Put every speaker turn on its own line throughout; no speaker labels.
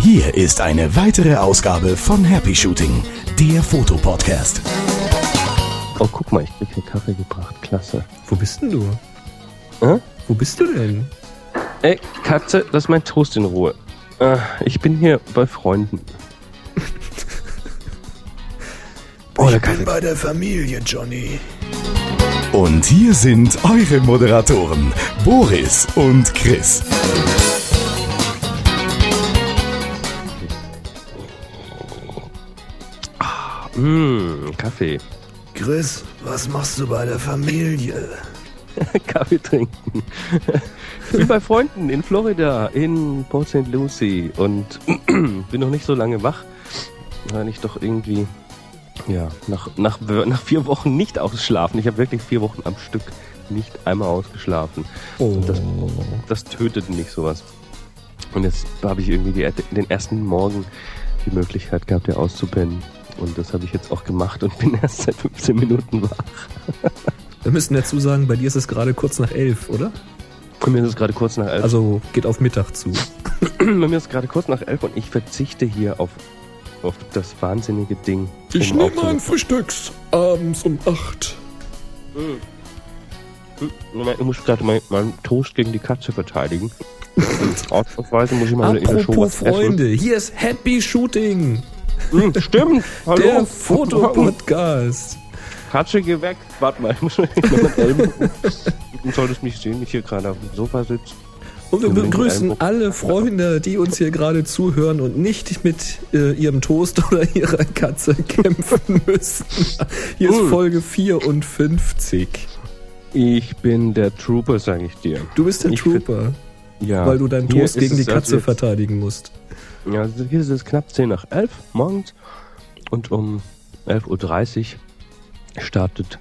Hier ist eine weitere Ausgabe von Happy Shooting, der Fotopodcast.
Oh, guck mal, ich krieg hier Kaffee gebracht. Klasse.
Wo bist denn du?
Hä?
Wo bist du denn?
Ey, Katze, lass mein Toast in Ruhe. Äh, ich bin hier bei Freunden.
Oh,
Ich bin bei der Familie, Johnny.
Und hier sind eure Moderatoren, Boris und Chris.
Mmh, Kaffee.
Chris, was machst du bei der Familie?
Kaffee trinken. Ich bin bei Freunden in Florida, in Port St. Lucie und bin noch nicht so lange wach, weil ich doch irgendwie, ja, nach, nach, nach vier Wochen nicht ausschlafen. Ich habe wirklich vier Wochen am Stück nicht einmal ausgeschlafen.
Oh.
Das, das tötet mich sowas. Und jetzt habe ich irgendwie die, den ersten Morgen die Möglichkeit gehabt, hier auszupennen. Und das habe ich jetzt auch gemacht und bin erst seit 15 Minuten wach.
Wir müssen dazu sagen, bei dir ist es gerade kurz nach elf, oder?
Und mir ist es gerade kurz nach elf.
Also geht auf Mittag zu.
Bei mir ist gerade kurz nach elf und ich verzichte hier auf, auf das wahnsinnige Ding.
Ich
um
nehme mein Frühstücks abends um acht.
Ich muss gerade meinen mein Toast gegen die Katze verteidigen. Ausnahmsweise muss ich mal in der Show was essen.
Freunde, hier ist Happy Shooting,
Hm, stimmt. Hallo.
der Fotopodcast.
Katze, geh weg. Warte mal, ich muss mal mit. Du solltest mich sehen, wie ich hier gerade auf dem Sofa sitze.
Und wir begrüßen alle Freunde, die uns hier gerade zuhören und nicht mit äh, ihrem Toast oder ihrer Katze kämpfen müssen. Hier ist
Hm.
Folge 54.
Ich bin der Trooper, sage ich dir.
Du bist der
Ich
Trooper,
Ja.
weil du deinen
Hier
Toast gegen die
also
Katze
jetzt-
verteidigen musst.
Ja, also hier ist es knapp 10 nach 11 morgens und um 11.30 Uhr startet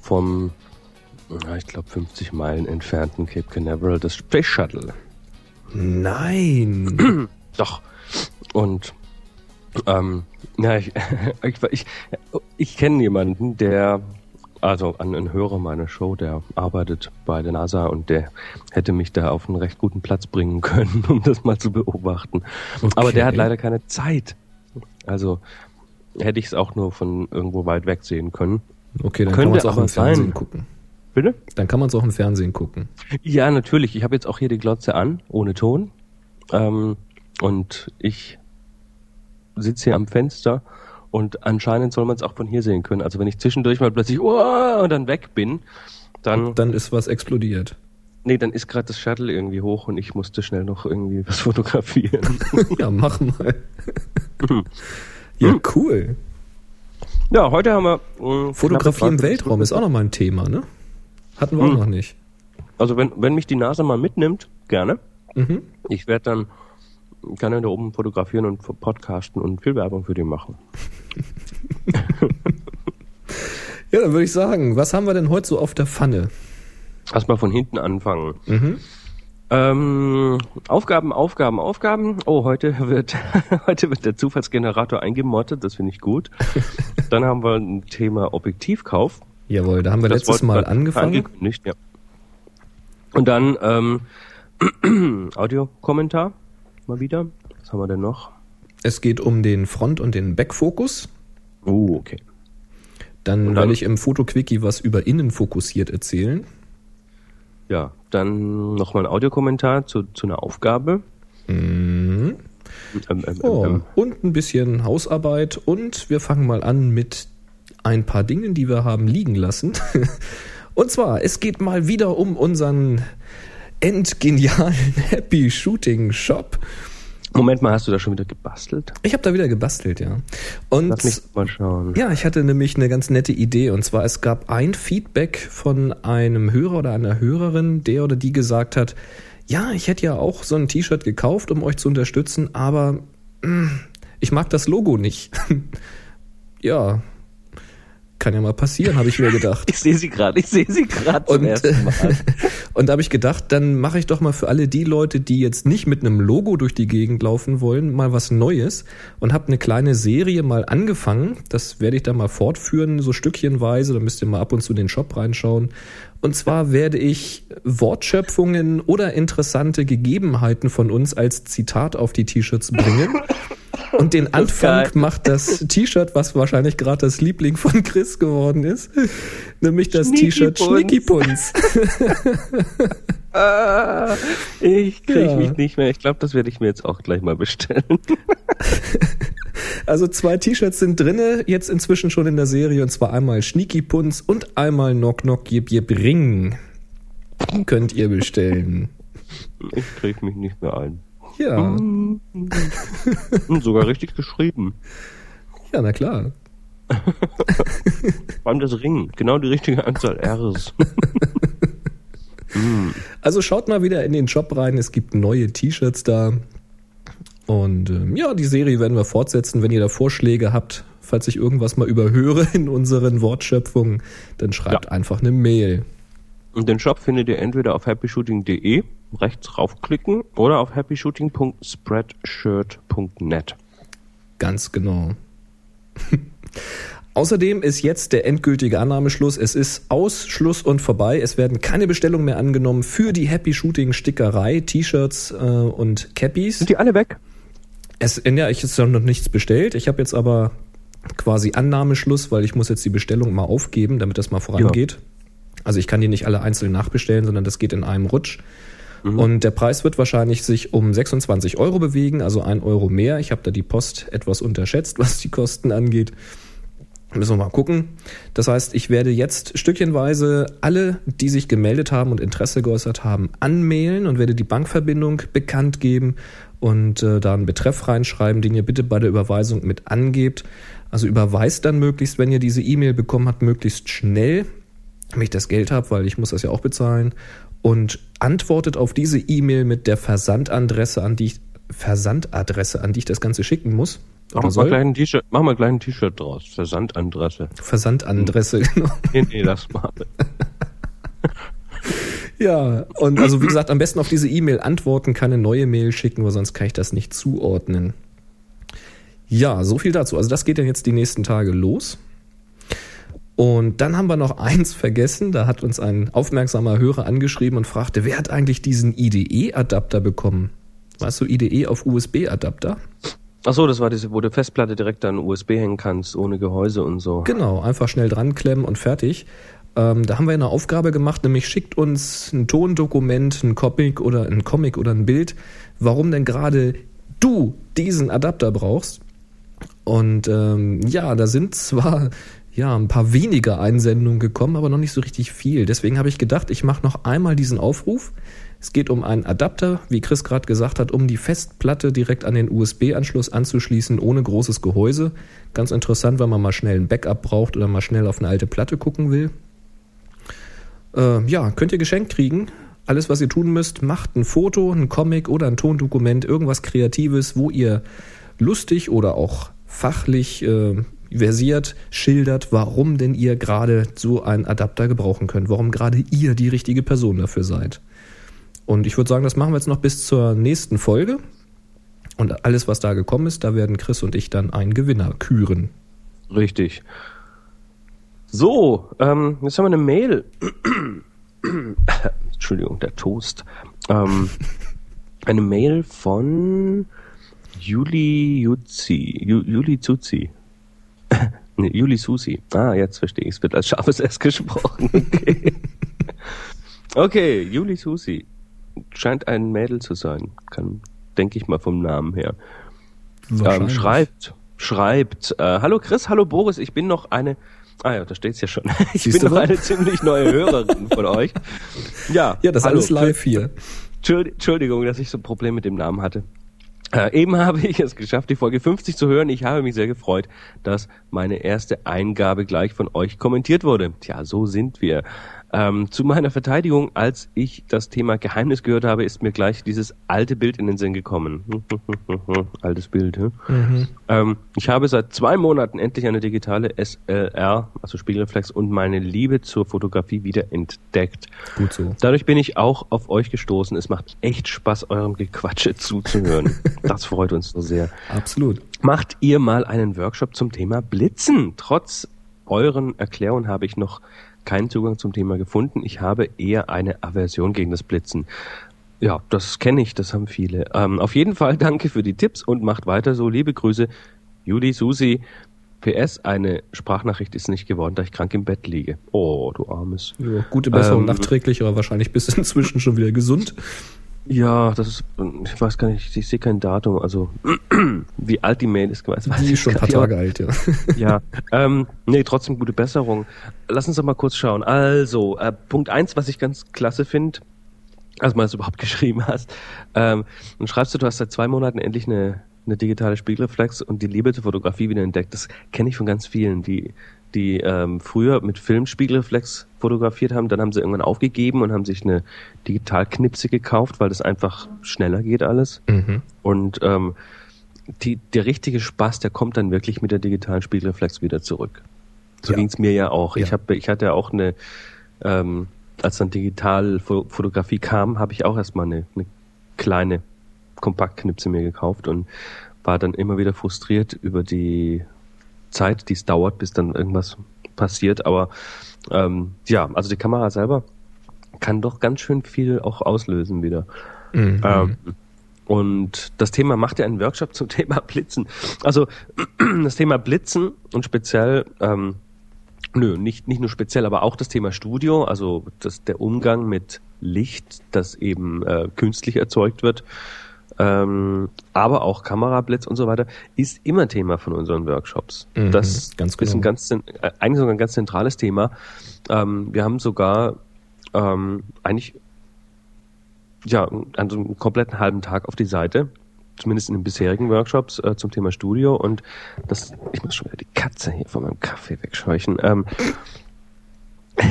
vom, ja, ich glaube, 50 Meilen entfernten Cape Canaveral das Space Shuttle.
Nein.
Doch. Und ähm, ja, ich, ich, ich, ich kenne jemanden, der, also an einen Hörer meiner Show, der arbeitet bei der NASA und der hätte mich da auf einen recht guten Platz bringen können, um das mal zu beobachten. Aber der hat
Okay.
leider keine Zeit. Also hätte ich es auch nur von irgendwo weit weg sehen können.
Okay, dann
Könnte
kann man es auch im Fernsehen
sein.
gucken.
Bitte?
Dann kann man es auch im Fernsehen gucken.
Ja, natürlich. Ich habe jetzt auch hier die Glotze an, ohne Ton. Ähm, und ich sitze hier am Fenster und anscheinend soll man es auch von hier sehen können. Also wenn ich zwischendurch mal plötzlich oh, und dann weg bin, dann
Dann ist was explodiert.
nee, dann ist gerade das Shuttle irgendwie hoch und ich musste schnell noch irgendwie was fotografieren.
Ja, mach mal. ja, cool.
ja, heute haben wir äh,
Fotografie im
20
Weltraum ist auch nochmal ein Thema, ne? Hatten wir auch
Hm.
noch nicht.
Also wenn wenn mich die NASA mal mitnimmt, gerne.
Mhm.
Ich werde dann gerne da oben fotografieren und podcasten und viel Werbung für die machen.
Ja, dann würde ich sagen, was haben wir denn heute so auf der Pfanne?
Erstmal von hinten anfangen.
Mhm.
Ähm, Aufgaben, Aufgaben, Aufgaben. Oh, heute wird, heute wird der Zufallsgenerator eingemottet, das finde ich gut. Dann haben wir ein Thema Objektivkauf.
Jawohl, da haben wir
Das
letztes Mal angefangen.
Angekündigt, ja. Und dann ähm, Audiokommentar mal wieder. Was haben wir denn noch?
Es geht um den Front- und den Backfokus.
Oh, okay.
Dann,
dann-
werde ich im Fotoquickie was über innen fokussiert erzählen.
Ja, dann nochmal ein Audiokommentar zu, zu einer Aufgabe.
Mhm.
Ähm, ähm,
Oh,
ähm,
und ein bisschen Hausarbeit. Und wir fangen mal an mit ein paar Dingen, die wir haben liegen lassen. Und zwar, es geht mal wieder um unseren endgenialen Happy Shooting Shop.
Moment mal, hast du da schon wieder gebastelt?
Ich habe da wieder gebastelt, ja. Und
Lass mich mal schauen.
ja, ich hatte nämlich eine ganz nette Idee. Und zwar, es gab ein Feedback von einem Hörer oder einer Hörerin, der oder die gesagt hat, ja, ich hätte ja auch so ein T-Shirt gekauft, um euch zu unterstützen, aber mh, ich mag das Logo nicht. ja, kann ja mal passieren, habe ich mir gedacht.
Ich sehe sie gerade, ich sehe sie gerade zum
Und,
ersten Mal.
Und da habe ich gedacht, dann mache ich doch mal für alle die Leute, die jetzt nicht mit einem Logo durch die Gegend laufen wollen, mal was Neues und habe eine kleine Serie mal angefangen. Das werde ich dann mal fortführen, so stückchenweise. Da müsst ihr mal ab und zu in den Shop reinschauen. Und zwar werde ich Wortschöpfungen oder interessante Gegebenheiten von uns als Zitat auf die T-Shirts bringen. Und den Anfang macht das T-Shirt, was wahrscheinlich gerade das Liebling von Chris geworden ist, nämlich das T-Shirt Schnickipunz.
ah, ich kriege ja. mich nicht mehr. Ich glaube, das werde ich mir jetzt auch gleich mal bestellen.
Also zwei T-Shirts sind drinne, jetzt inzwischen schon in der Serie, und zwar einmal Schnicki Punz und einmal Knock Knock Jib Jib Ring. Könnt ihr bestellen.
Ich krieg mich nicht mehr ein.
Ja.
Sogar richtig geschrieben.
Ja, na klar.
Vor allem das Ring, genau die richtige Anzahl Rs.
also schaut mal wieder in den Shop rein, es gibt neue T-Shirts da. Und ähm, ja, die Serie werden wir fortsetzen. Wenn ihr da Vorschläge habt, falls ich irgendwas mal überhöre in unseren Wortschöpfungen, dann schreibt ja. einfach eine Mail.
Und den Shop findet ihr entweder auf happyshooting.de, rechts raufklicken, oder auf happyshooting.spreadshirt.net.
Ganz genau. Außerdem ist jetzt der endgültige Annahmeschluss. Es ist Ausschluss und vorbei. Es werden keine Bestellungen mehr angenommen für die Happy Shooting Stickerei, T-Shirts äh, und Cappies.
Sind die alle weg?
Es, ja, ich habe noch nichts bestellt. Ich habe jetzt aber quasi Annahmeschluss, weil ich muss jetzt die Bestellung mal aufgeben, damit das mal vorangeht. Ja. Also ich kann die nicht alle einzeln nachbestellen, sondern das geht in einem Rutsch. Mhm. Und der Preis wird wahrscheinlich sich um 26 Euro bewegen, also ein Euro mehr. Ich habe da die Post etwas unterschätzt, was die Kosten angeht. Müssen wir mal gucken. Das heißt, ich werde jetzt stückchenweise alle, die sich gemeldet haben und Interesse geäußert haben, anmailen und werde die Bankverbindung bekannt geben und äh, da einen Betreff reinschreiben, den ihr bitte bei der Überweisung mit angebt. Also überweist dann möglichst, wenn ihr diese E-Mail bekommen habt, möglichst schnell, wenn ich das Geld habe, weil ich muss das ja auch bezahlen. Und antwortet auf diese E-Mail mit der Versandadresse, an die ich Versandadresse, an die ich das Ganze schicken muss.
Mach mal, gleich ein T-Shirt, gleich ein T-Shirt draus. Versandadresse.
Versandadresse, genau.
Nee, nee, lass mal.
Ja, und also wie gesagt, am besten auf diese E-Mail antworten, keine neue Mail schicken, weil sonst kann ich das nicht zuordnen. Ja, so viel dazu. Also das geht dann jetzt die nächsten Tage los. Und dann haben wir noch eins vergessen. Da hat uns ein aufmerksamer Hörer angeschrieben und fragte, wer hat eigentlich diesen IDE-Adapter bekommen? Weißt du, IDE auf USB-Adapter?
Ach so, das war diese, wo du Festplatte direkt an USB hängen kannst, ohne Gehäuse und so.
Genau, einfach schnell dran klemmen und fertig. Ähm, da haben wir eine Aufgabe gemacht, nämlich schickt uns ein Tondokument, ein Comic oder ein Comic oder ein Bild, warum denn gerade du diesen Adapter brauchst. Und ähm, ja, da sind zwar ja ein paar weniger Einsendungen gekommen, aber noch nicht so richtig viel. Deswegen habe ich gedacht, ich mache noch einmal diesen Aufruf. Es geht um einen Adapter, wie Chris gerade gesagt hat, um die Festplatte direkt an den USB-Anschluss anzuschließen, ohne großes Gehäuse. Ganz interessant, wenn man mal schnell ein Backup braucht oder mal schnell auf eine alte Platte gucken will. Äh, ja, könnt ihr geschenkt kriegen. Alles, was ihr tun müsst, macht ein Foto, ein Comic oder ein Tondokument, irgendwas Kreatives, wo ihr lustig oder auch fachlich äh, versiert schildert, warum denn ihr gerade so einen Adapter gebrauchen könnt, warum gerade ihr die richtige Person dafür seid. Und ich würde sagen, das machen wir jetzt noch bis zur nächsten Folge. Und alles, was da gekommen ist, da werden Chris und ich dann einen Gewinner küren.
Richtig. So, ähm, jetzt haben wir eine Mail. Entschuldigung, der Toast. Ähm, eine Mail von Juli Jutzi. Juli Zuzi. nee, Juli Susi. Ah, jetzt verstehe ich. Es wird als scharfes S gesprochen. Okay. okay, Juli Susi. Scheint ein Mädel zu sein. Kann, denke ich mal vom Namen her. Ähm, schreibt, schreibt, äh, hallo Chris, hallo Boris, ich bin noch eine Ah ja, da steht's ja schon. Ich Siehst bin noch eine ziemlich neue Hörerin von euch. Ja,
ja das ist alles live hier.
Entschuldigung, dass ich so ein Problem mit dem Namen hatte. Äh, eben habe ich es geschafft, die Folge 50 zu hören. Ich habe mich sehr gefreut, dass meine erste Eingabe gleich von euch kommentiert wurde. Tja, so sind wir. Ähm, zu meiner Verteidigung, als ich das Thema Geheimnis gehört habe, ist mir gleich dieses alte Bild in den Sinn gekommen. Altes Bild. Hm? Mhm. Ähm, ich habe seit zwei Monaten endlich eine digitale SLR, also Spiegelreflex, und meine Liebe zur Fotografie wieder entdeckt.
Gut so.
Dadurch bin ich auch auf euch gestoßen. Es macht echt Spaß, eurem Gequatsche zuzuhören. das freut uns so sehr.
Absolut.
Macht ihr mal einen Workshop zum Thema Blitzen? Trotz euren Erklärungen habe ich noch keinen Zugang zum Thema gefunden. Ich habe eher eine Aversion gegen das Blitzen. Ja, das kenne ich, das haben viele. Ähm, auf jeden Fall danke für die Tipps und macht weiter so. Liebe Grüße, Judy, Susi. PS, eine Sprachnachricht ist nicht geworden, da ich krank im Bett liege. Oh, du armes.
Ja, gute Besserung ähm, nachträglich, aber wahrscheinlich bist du inzwischen schon wieder gesund.
Ja, das ist, ich weiß gar nicht, ich sehe kein Datum, also wie alt die Mail ist, weiß
Die ist schon ein paar Tage alt, ja.
ja, ähm, nee, trotzdem gute Besserung. Lass uns doch mal kurz schauen. Also, äh, Punkt eins, was ich ganz klasse finde, als mal es überhaupt geschrieben hast, ähm, und schreibst du, du hast seit zwei Monaten endlich eine, eine digitale Spiegelreflex und die Liebe zur Fotografie wieder entdeckt. Das kenne ich von ganz vielen, die die ähm, früher mit Filmspiegelreflex fotografiert haben, dann haben sie irgendwann aufgegeben und haben sich eine Digitalknipse gekauft, weil das einfach schneller geht alles. Mhm. Und ähm, die, der richtige Spaß, der kommt dann wirklich mit der digitalen Spiegelreflex wieder zurück. So ja. ging's mir ja auch. Ja. Ich, hab, ich hatte auch eine, ähm, als dann Digitalfotografie kam, habe ich auch erstmal eine, eine kleine Kompaktknipse mir gekauft und war dann immer wieder frustriert über die Zeit, die es dauert, bis dann irgendwas passiert. Aber ähm, ja, also die Kamera selber kann doch ganz schön viel auch auslösen wieder. Mhm. Ähm, und das Thema macht ja einen Workshop zum Thema Blitzen. Also das Thema Blitzen und speziell, ähm, nö, nicht, nicht nur speziell, aber auch das Thema Studio, also das, der Umgang mit Licht, das eben äh, künstlich erzeugt wird, ähm, aber auch Kamerablitz und so weiter, ist immer Thema von unseren Workshops. Mhm, das ganz genau. ist ein ganz, äh, eigentlich sogar ein ganz zentrales Thema. Ähm, wir haben sogar ähm, eigentlich ja, also einen kompletten halben Tag auf die Seite, zumindest in den bisherigen Workshops äh, zum Thema Studio und das, ich muss schon wieder die Katze hier von meinem Kaffee wegscheuchen. Ähm,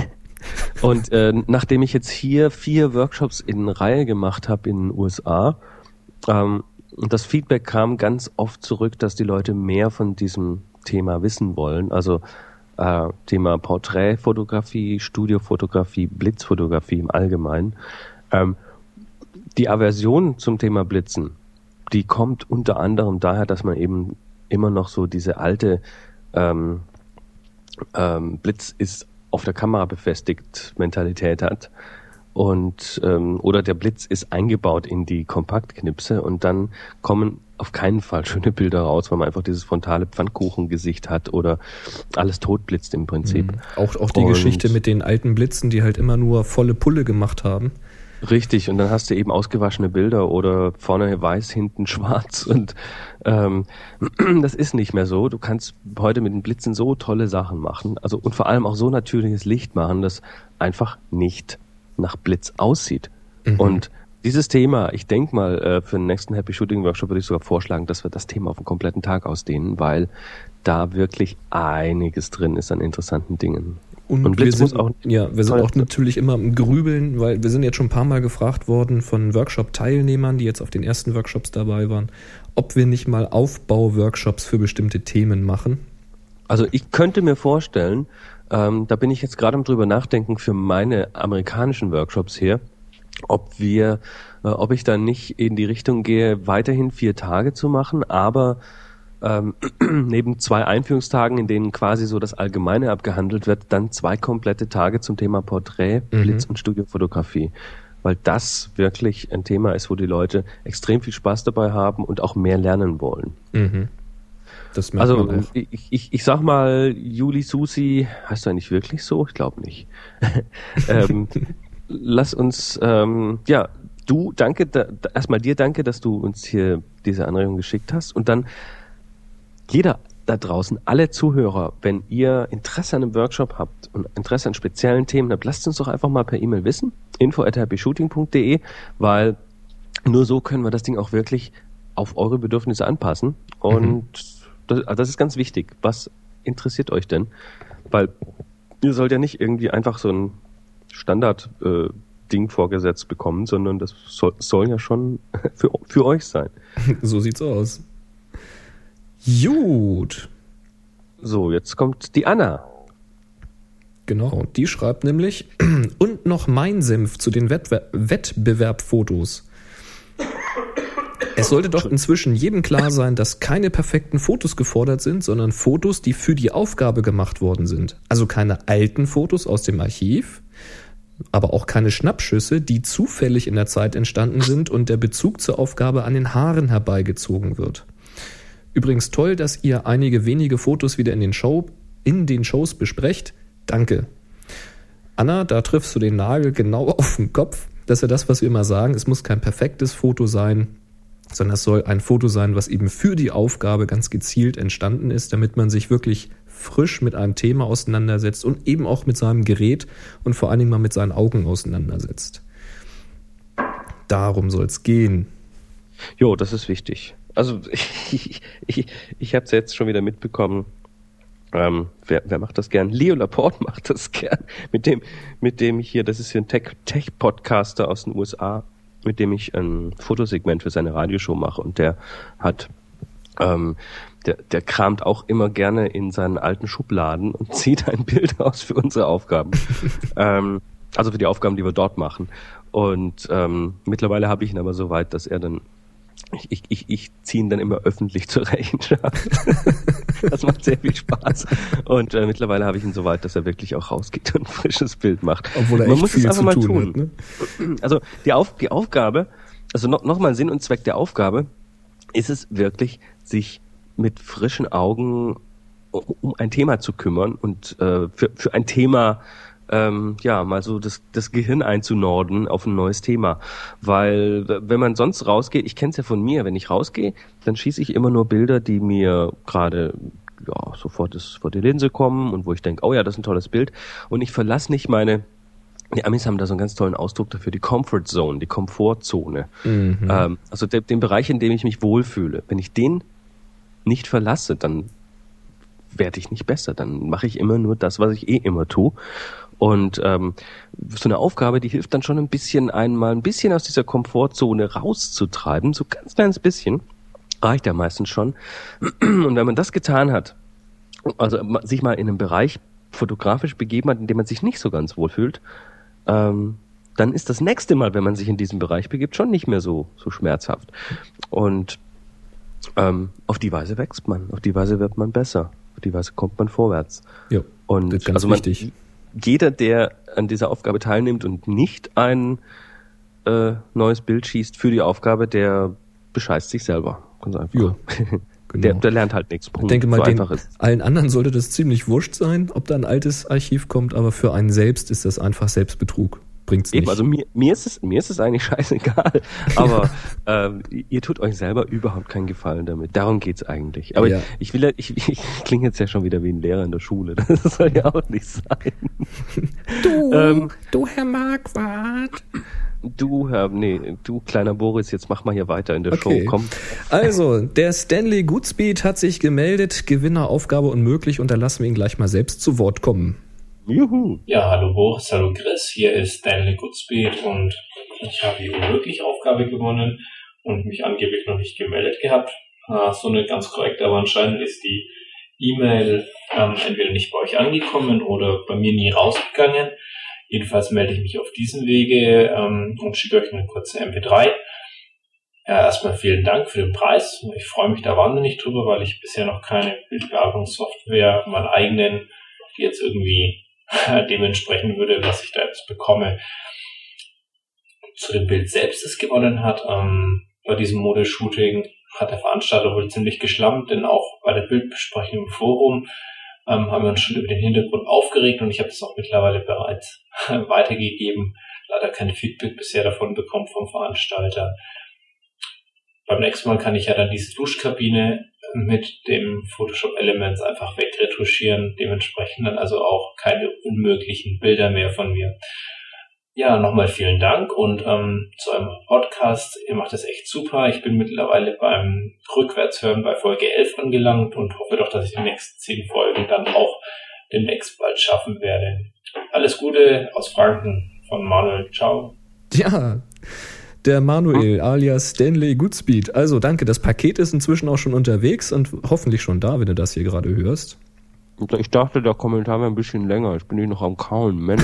und äh, nachdem ich jetzt hier vier Workshops in Reihe gemacht habe in den USA, ähm, das Feedback kam ganz oft zurück, dass die Leute mehr von diesem Thema wissen wollen. Also äh, Thema Porträtfotografie, Studiofotografie, Blitzfotografie im Allgemeinen. Ähm, die Aversion zum Thema Blitzen, die kommt unter anderem daher, dass man eben immer noch so diese alte ähm, ähm, Blitz ist auf der Kamera befestigt Mentalität hat und ähm, oder der Blitz ist eingebaut in die Kompaktknipse und dann kommen auf keinen Fall schöne Bilder raus, weil man einfach dieses frontale Pfannkuchengesicht hat oder alles totblitzt im Prinzip. Mhm.
Auch, auch die und Geschichte mit den alten Blitzen, die halt immer nur volle Pulle gemacht haben.
Richtig, und dann hast du eben ausgewaschene Bilder oder vorne weiß, hinten schwarz und ähm, das ist nicht mehr so. Du kannst heute mit den Blitzen so tolle Sachen machen, also und vor allem auch so natürliches Licht machen, das einfach nicht nach Blitz aussieht. Mhm. Und dieses Thema, ich denke mal, äh, für den nächsten Happy Shooting Workshop würde ich sogar vorschlagen, dass wir das Thema auf einen kompletten Tag ausdehnen, weil da wirklich einiges drin ist an interessanten Dingen.
Und, und Blitz wir sind, auch, ja, wir sind auch natürlich immer im Grübeln, weil wir sind jetzt schon ein paar Mal gefragt worden von Workshop-Teilnehmern, die jetzt auf den ersten Workshops dabei waren, ob wir nicht mal Aufbau-Workshops für bestimmte Themen machen.
Also ich könnte mir vorstellen, ähm, da bin ich jetzt gerade drüber nachdenken für meine amerikanischen Workshops hier, ob wir, äh, ob ich dann nicht in die Richtung gehe, weiterhin vier Tage zu machen, aber ähm, neben zwei Einführungstagen, in denen quasi so das Allgemeine abgehandelt wird, dann zwei komplette Tage zum Thema Porträt, mhm. Blitz und Studiofotografie. Weil das wirklich ein Thema ist, wo die Leute extrem viel Spaß dabei haben und auch mehr lernen wollen. Mhm. Das merkt also man auch. Ich, ich, ich sag mal, Juli Susi, heißt du eigentlich wirklich so? Ich glaube nicht. ähm, lass uns, ähm, ja, du, danke, da, erstmal dir danke, dass du uns hier diese Anregung geschickt hast. Und dann jeder da draußen, alle Zuhörer, wenn ihr Interesse an einem Workshop habt und Interesse an speziellen Themen habt, lasst uns doch einfach mal per E-Mail wissen. info at happyshooting.de, weil nur so können wir das Ding auch wirklich auf eure Bedürfnisse anpassen. Und mhm das, also das ist ganz wichtig. Was interessiert euch denn? Weil ihr sollt ja nicht irgendwie einfach so ein Standard-Ding vorgesetzt bekommen, sondern das soll, soll ja schon für, für euch sein.
so sieht's aus. Gut.
So, jetzt kommt die Anna.
Genau, die schreibt nämlich, und noch mein Senf zu den Wettbe Wettbewerbfotos. Es sollte doch inzwischen jedem klar sein, dass keine perfekten Fotos gefordert sind, sondern Fotos, die für die Aufgabe gemacht worden sind. Also keine alten Fotos aus dem Archiv, aber auch keine Schnappschüsse, die zufällig in der Zeit entstanden sind und der Bezug zur Aufgabe an den Haaren herbeigezogen wird. Übrigens toll, dass ihr einige wenige Fotos wieder in den, Show, in den Shows besprecht. Danke. Anna, da triffst du den Nagel genau auf den Kopf. Das ist ja das, was wir immer sagen. Es muss kein perfektes Foto sein, sondern es soll ein Foto sein, was eben für die Aufgabe ganz gezielt entstanden ist, damit man sich wirklich frisch mit einem Thema auseinandersetzt und eben auch mit seinem Gerät und vor allen Dingen mal mit seinen Augen auseinandersetzt. Darum soll es gehen.
Jo, das ist wichtig. Also ich, ich, ich habe es jetzt schon wieder mitbekommen. Ähm, wer, wer macht das gern? Leo Laporte macht das gern. Mit dem, mit dem hier, das ist hier ein Tech-Podcaster Tech aus den USA, mit dem ich ein Fotosegment für seine Radioshow mache und der hat ähm, der, der kramt auch immer gerne in seinen alten Schubladen und zieht ein Bild aus für unsere Aufgaben. ähm, also für die Aufgaben, die wir dort machen. Und ähm, mittlerweile habe ich ihn aber so weit, dass er dann ich, ich, ich, ich ziehe ihn dann immer öffentlich zur Rechenschaft. das macht sehr viel Spaß. Und äh, mittlerweile habe ich ihn so weit, dass er wirklich auch rausgeht und ein frisches Bild macht.
Obwohl er Man echt muss viel es einfach mal tun. Hat, ne?
Also die, Auf, die Aufgabe, also noch, noch mal Sinn und Zweck der Aufgabe, ist es wirklich, sich mit frischen Augen um ein Thema zu kümmern und äh, für, für ein Thema ähm, ja, mal so das, das Gehirn einzunorden auf ein neues Thema. Weil wenn man sonst rausgeht, ich kenne es ja von mir, wenn ich rausgehe, dann schieße ich immer nur Bilder, die mir gerade ja, sofort das, vor die Linse kommen und wo ich denke, oh ja, das ist ein tolles Bild. Und ich verlasse nicht meine, die Amis haben da so einen ganz tollen Ausdruck dafür, die Comfort Zone, die Komfortzone. Mhm. Ähm, also de, den Bereich, in dem ich mich wohlfühle. Wenn ich den nicht verlasse, dann werde ich nicht besser. Dann mache ich immer nur das, was ich eh immer tue. Und ähm, so eine Aufgabe, die hilft dann schon ein bisschen einmal ein bisschen aus dieser Komfortzone rauszutreiben, so ganz kleines bisschen, reicht ja meistens schon. Und wenn man das getan hat, also sich mal in einem Bereich fotografisch begeben hat, in dem man sich nicht so ganz wohl fühlt, ähm, dann ist das nächste Mal, wenn man sich in diesem Bereich begibt, schon nicht mehr so, so schmerzhaft. Und ähm, auf die Weise wächst man, auf die Weise wird man besser, auf die Weise kommt man vorwärts.
Ja, und das ist ganz also man, wichtig
jeder, der an dieser Aufgabe teilnimmt und nicht ein äh, neues Bild schießt für die Aufgabe, der bescheißt sich selber. Ganz einfach. Ja, genau. der, der lernt halt nichts.
Ich denke mal, so den, allen anderen sollte das ziemlich wurscht sein, ob da ein altes Archiv kommt, aber für einen selbst ist das einfach Selbstbetrug bringt's nicht. Eben,
also mir, mir ist es mir ist es eigentlich scheißegal, aber ähm, ihr tut euch selber überhaupt keinen Gefallen damit. Darum geht's eigentlich. Aber ja. ich, ich will ich, ich, ich klinge jetzt ja schon wieder wie ein Lehrer in der Schule. Das soll ja auch nicht sein.
Du, ähm, du Herr Marquardt.
Du, Herr, nee, du kleiner Boris, jetzt mach mal hier weiter in der okay. Show. Komm.
Also, der Stanley Goodspeed hat sich gemeldet. Gewinneraufgabe unmöglich und da lassen wir ihn gleich mal selbst zu Wort kommen.
Juhu. Ja, hallo Boris, hallo Chris, hier ist Stanley Goodspeed und ich habe die unmöglich Aufgabe gewonnen und mich angeblich noch nicht gemeldet gehabt. Ah, so eine ganz korrekte, aber anscheinend ist die E-Mail ähm, entweder nicht bei euch angekommen oder bei mir nie rausgegangen. Jedenfalls melde ich mich auf diesem Wege ähm, und schicke euch eine kurze MP3. Ja, erstmal vielen Dank für den Preis. Ich freue mich da wahnsinnig drüber, weil ich bisher noch keine Bildbearbeitungssoftware, meinen eigenen, die jetzt irgendwie dementsprechend würde, was ich da jetzt bekomme. Zu dem Bild selbst, das gewonnen hat, ähm, bei diesem Modeshooting hat der Veranstalter wohl ziemlich geschlammt, denn auch bei der Bildbesprechung im Forum ähm, haben wir uns schon über den Hintergrund aufgeregt und ich habe das auch mittlerweile bereits weitergegeben. Leider kein Feedback bisher davon bekommen vom Veranstalter. Beim nächsten Mal kann ich ja dann diese Duschkabine mit dem Photoshop Elements einfach wegretuschieren. Dementsprechend dann also auch keine unmöglichen Bilder mehr von mir. Ja, nochmal vielen Dank und ähm, zu einem Podcast. Ihr macht das echt super. Ich bin mittlerweile beim Rückwärtshören bei Folge 11 angelangt und hoffe doch, dass ich die nächsten zehn Folgen dann auch demnächst bald schaffen werde. Alles Gute aus Franken von Manuel. Ciao.
Ja, der Manuel alias Stanley Goodspeed. Also danke, das Paket ist inzwischen auch schon unterwegs und hoffentlich schon da, wenn du das hier gerade hörst.
Ich dachte, der Kommentar wäre ein bisschen länger. Ich bin hier noch am Kauen, Menno.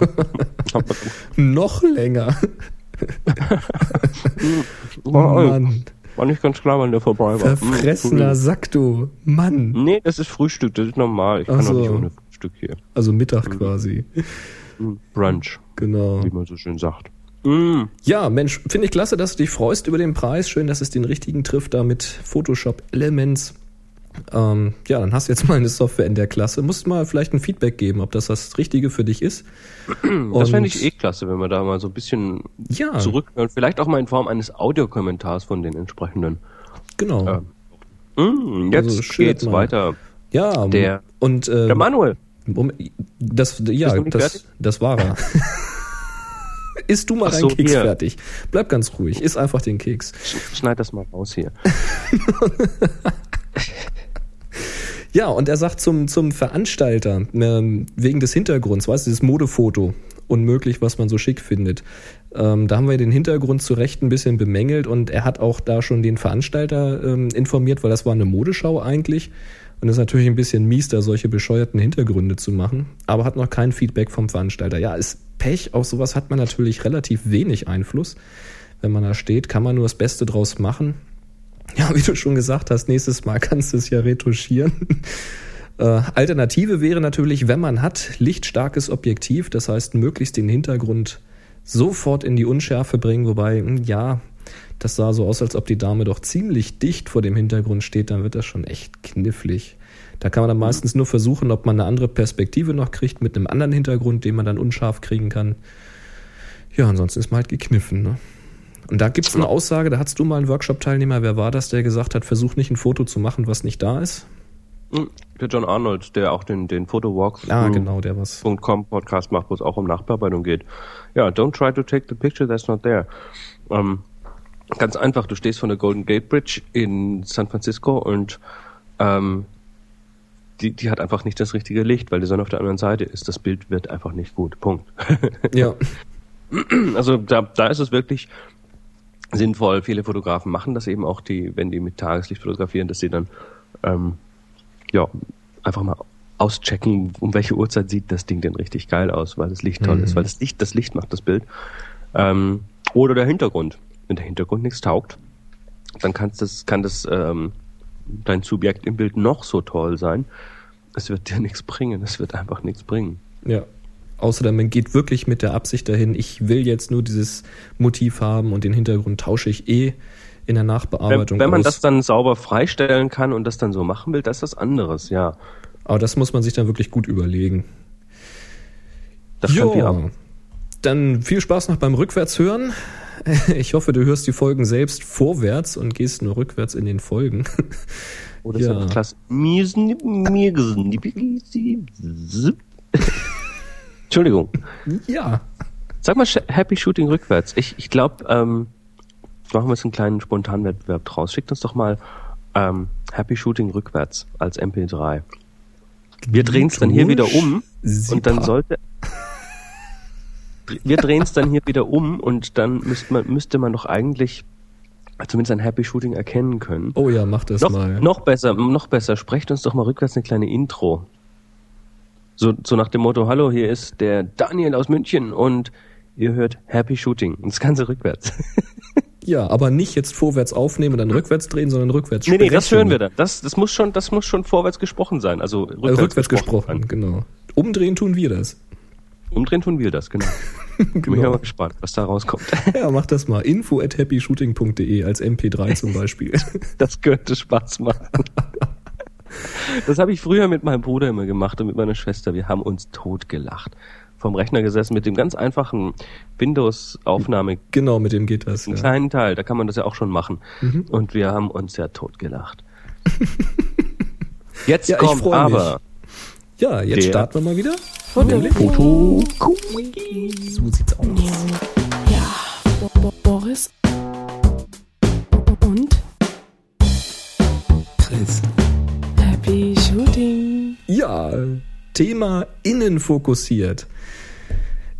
Noch länger.
oh,
Mann,
War nicht ganz klar, wann der vorbei war.
verfressener Sack, du. Mann.
Nee, das ist Frühstück, das ist normal. Ich kann
Ach
doch nicht ohne Frühstück hier.
Also Mittag quasi.
Brunch,
Genau.
wie man so schön sagt. Mm.
Ja, Mensch, finde ich klasse, dass du dich freust über den Preis. Schön, dass es den richtigen trifft da mit Photoshop Elements. Ähm, ja, dann hast du jetzt mal eine Software in der Klasse. Musst mal vielleicht ein Feedback geben, ob das das Richtige für dich ist.
Das fände ich eh klasse, wenn wir da mal so ein bisschen
Ja,
zurückhören. Vielleicht auch mal in Form eines Audiokommentars von den entsprechenden.
genau.
Mm, jetzt
Also
geht's
mal.
weiter.
Ja,
Der-
und äh,
Der Manuel.
um, das, ja, das, das war er. Isst du mal
Ach
deinen
so,
Keks
hier.
fertig. Bleib ganz ruhig. Iss einfach den Keks.
Sch- Schneid das mal raus hier.
Ja, und er sagt zum, zum Veranstalter, ähm, wegen des Hintergrunds, weißt du, dieses Modefoto, unmöglich, was man so schick findet. Ähm, da haben wir den Hintergrund zu Recht ein bisschen bemängelt und er hat auch da schon den Veranstalter ähm, informiert, weil das war eine Modeschau eigentlich. Und es ist natürlich ein bisschen mies, da solche bescheuerten Hintergründe zu machen, aber hat noch kein Feedback vom Veranstalter. Ja, ist Pech, auf sowas hat man natürlich relativ wenig Einfluss. Wenn man da steht, kann man nur das Beste draus machen. Ja, wie du schon gesagt hast, nächstes Mal kannst du es ja retuschieren. Äh, Alternative wäre natürlich, wenn man hat, lichtstarkes Objektiv, das heißt möglichst den Hintergrund sofort in die Unschärfe bringen, wobei, hm, ja, das sah so aus, als ob die Dame doch ziemlich dicht vor dem Hintergrund steht, dann wird das schon echt knifflig. Da kann man dann meistens nur versuchen, ob man eine andere Perspektive noch kriegt mit einem anderen Hintergrund, den man dann unscharf kriegen kann. Ja, ansonsten ist man halt gekniffen, ne? Und da gibt's eine Aussage, da hattest du mal einen Workshop-Teilnehmer, wer war das, der gesagt hat, versuch nicht ein Foto zu machen, was nicht da ist?
Mm, Der John Arnold, der auch den, den Fotowalk
Ah, genau, der was.
.com Podcast macht, wo es auch um Nachbearbeitung geht. Ja, don't try to take the picture that's not there. Ähm, ganz einfach, du stehst von der Golden Gate Bridge in San Francisco und ähm, die, die hat einfach nicht das richtige Licht, weil die Sonne auf der anderen Seite ist. Das Bild wird einfach nicht gut. Punkt.
Ja,
Also da, da ist es wirklich sinnvoll. Viele Fotografen machen das eben auch, die, wenn die mit Tageslicht fotografieren, dass sie dann ähm, ja einfach mal auschecken, um welche Uhrzeit sieht das Ding denn richtig geil aus, weil das Licht toll
Mhm.
ist, weil das Licht, das Licht macht das Bild. Ähm, oder der Hintergrund. Wenn der Hintergrund nichts taugt, dann kannst das, kann das ähm, dein Subjekt im Bild noch so toll sein. Es wird dir nichts bringen. Es wird einfach nichts bringen.
ja. Außer man geht wirklich mit der Absicht dahin, ich will jetzt nur dieses Motiv haben und den Hintergrund tausche ich eh in der
Wenn,
Nachbearbeitung
wenn man
aus.
das dann sauber freistellen kann und das dann so machen will, das ist was anderes, ja.
Aber das muss man sich dann wirklich gut überlegen.
Das ab.
Dann viel Spaß noch beim Rückwärtshören. Ich hoffe, du hörst die Folgen selbst vorwärts und gehst nur rückwärts in den Folgen.
Oder
Ja.
Oh, ist das klasse. Entschuldigung.
Ja.
Sag mal Happy Shooting rückwärts. Ich, ich glaube, ähm, machen wir jetzt einen kleinen Spontanwettbewerb draus. Schickt uns doch mal ähm, Happy Shooting rückwärts als MP3. Wir drehen es dann hier wieder um und dann
Super.
sollte. Wir drehen es dann hier wieder um und dann müsste man, müsste man doch eigentlich zumindest ein Happy Shooting erkennen können.
Oh ja, mach das
noch,
mal.
noch besser, noch besser, sprecht uns doch mal rückwärts eine kleine Intro. So, so nach dem Motto, hallo, hier ist der Daniel aus München und ihr hört Happy Shooting. Und das Ganze rückwärts.
Ja, aber nicht jetzt vorwärts aufnehmen und dann rückwärts drehen, sondern rückwärts
nee,
sprechen.
nee, das hören wir dann. Das, das muss schon, das muss schon vorwärts gesprochen sein. Also
Äh,
rückwärts,
rückwärts gesprochen,
sein.
genau. Umdrehen tun wir das.
Umdrehen tun wir das, genau. Bin ich
Genau.
mal gespannt, was da rauskommt.
Ja, mach das mal. Info at happyshooting.de als MP3 zum Beispiel.
Das könnte Spaß machen. Das habe ich früher mit meinem Bruder immer gemacht und mit meiner Schwester. Wir haben uns totgelacht. Vom Rechner gesessen mit dem ganz einfachen Windows-Aufnahme,
genau, mit dem geht das.
einen
Ja.
kleinen Teil. Da kann man das ja auch schon machen.
Mhm.
Und wir haben uns ja totgelacht. Jetzt
Ja,
kommt aber
ja, jetzt starten wir mal wieder.
Foto.
So sieht's aus.
Ja, Bo Bo Boris. Und
Chris.
Happy Shooting.
Ja, Thema innen fokussiert.